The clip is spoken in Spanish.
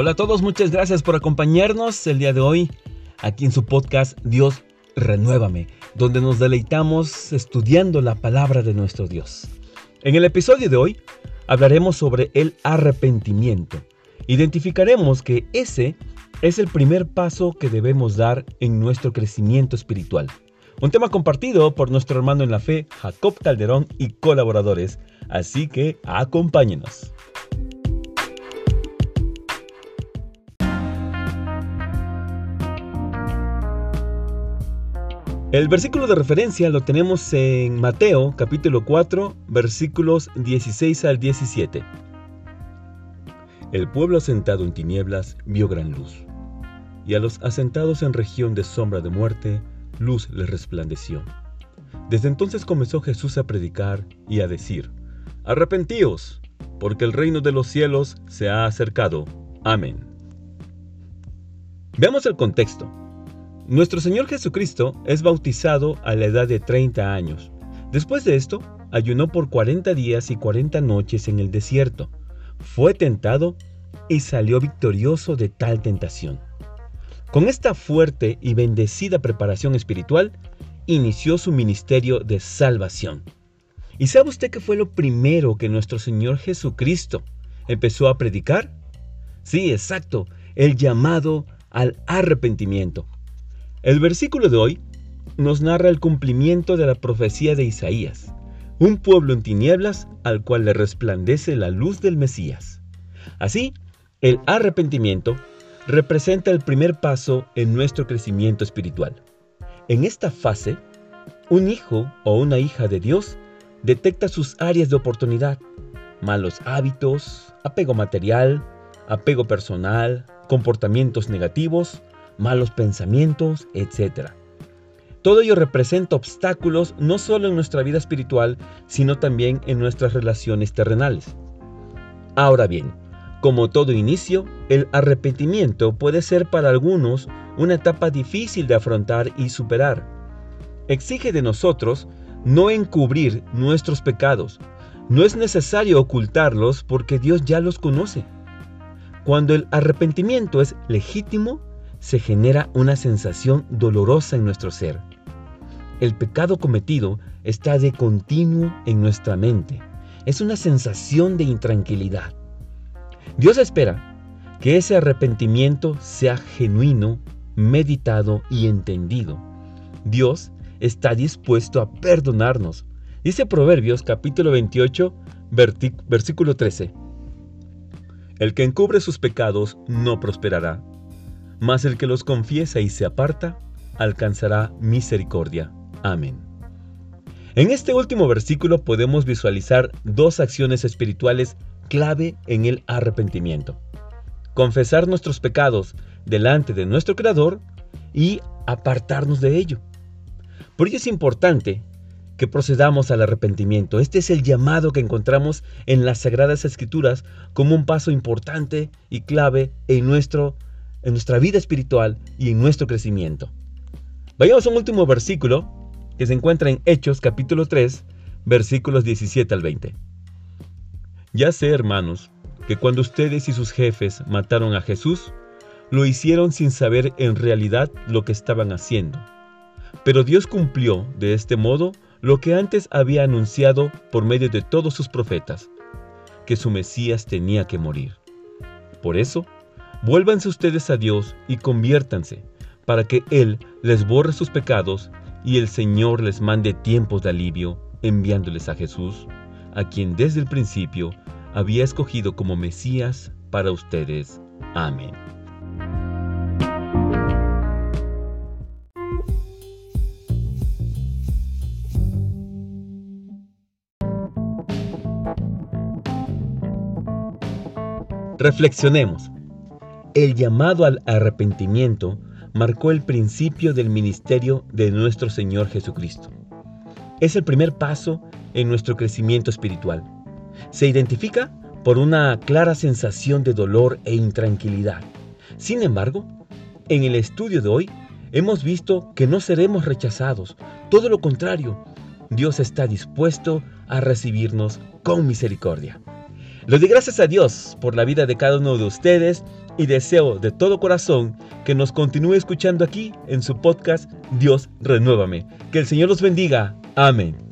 Hola a todos, muchas gracias por acompañarnos el día de hoy aquí en su podcast Dios Renuévame, donde nos deleitamos estudiando la palabra de nuestro Dios. En el episodio de hoy hablaremos sobre el arrepentimiento. Identificaremos que ese es el primer paso que debemos dar en nuestro crecimiento espiritual. Un tema compartido por nuestro hermano en la fe, Jacob Calderón y colaboradores. Así que acompáñenos. El versículo de referencia lo tenemos en Mateo capítulo 4 versículos 16 al 17. El pueblo asentado en tinieblas vio gran luz, y a los asentados en región de sombra de muerte, luz les resplandeció. Desde entonces comenzó Jesús a predicar y a decir, Arrepentíos, porque el reino de los cielos se ha acercado. Amén. Veamos el contexto. Nuestro Señor Jesucristo es bautizado a la edad de 30 años. Después de esto, ayunó por 40 días y 40 noches en el desierto. Fue tentado y salió victorioso de tal tentación. Con esta fuerte y bendecida preparación espiritual, inició su ministerio de salvación. ¿Y sabe usted qué fue lo primero que nuestro Señor Jesucristo empezó a predicar? Sí, exacto, el llamado al arrepentimiento. El versículo de hoy nos narra el cumplimiento de la profecía de Isaías, un pueblo en tinieblas al cual le resplandece la luz del Mesías. Así, el arrepentimiento representa el primer paso en nuestro crecimiento espiritual. En esta fase, un hijo o una hija de Dios detecta sus áreas de oportunidad, malos hábitos, apego material, apego personal, comportamientos negativos, malos pensamientos, etc. Todo ello representa obstáculos no solo en nuestra vida espiritual, sino también en nuestras relaciones terrenales. Ahora bien, como todo inicio, el arrepentimiento puede ser para algunos una etapa difícil de afrontar y superar. Exige de nosotros no encubrir nuestros pecados. No es necesario ocultarlos porque Dios ya los conoce. Cuando el arrepentimiento es legítimo, se genera una sensación dolorosa en nuestro ser. El pecado cometido está de continuo en nuestra mente. Es una sensación de intranquilidad. Dios espera que ese arrepentimiento sea genuino, meditado y entendido. Dios está dispuesto a perdonarnos. Dice Proverbios capítulo 28, versículo 13. El que encubre sus pecados no prosperará, mas el que los confiesa y se aparta, alcanzará misericordia. Amén. En este último versículo podemos visualizar dos acciones espirituales clave en el arrepentimiento. Confesar nuestros pecados delante de nuestro Creador y apartarnos de ello. Por ello es importante que procedamos al arrepentimiento. Este es el llamado que encontramos en las Sagradas Escrituras como un paso importante y clave en nuestro en nuestra vida espiritual y en nuestro crecimiento. Vayamos a un último versículo que se encuentra en Hechos capítulo 3, versículos 17 al 20. Ya sé, hermanos, que cuando ustedes y sus jefes mataron a Jesús, lo hicieron sin saber en realidad lo que estaban haciendo. Pero Dios cumplió de este modo lo que antes había anunciado por medio de todos sus profetas, que su Mesías tenía que morir. Por eso, Vuélvanse ustedes a Dios y conviértanse, para que Él les borre sus pecados y el Señor les mande tiempos de alivio, enviándoles a Jesús, a quien desde el principio había escogido como Mesías para ustedes. Amén. Reflexionemos. El llamado al arrepentimiento marcó el principio del ministerio de nuestro Señor Jesucristo. Es el primer paso en nuestro crecimiento espiritual. Se identifica por una clara sensación de dolor e intranquilidad. Sin embargo, en el estudio de hoy hemos visto que no seremos rechazados, todo lo contrario, Dios está dispuesto a recibirnos con misericordia. Le doy gracias a Dios por la vida de cada uno de ustedes y deseo de todo corazón que nos continúe escuchando aquí en su podcast Dios Renuévame. Que el Señor los bendiga. Amén.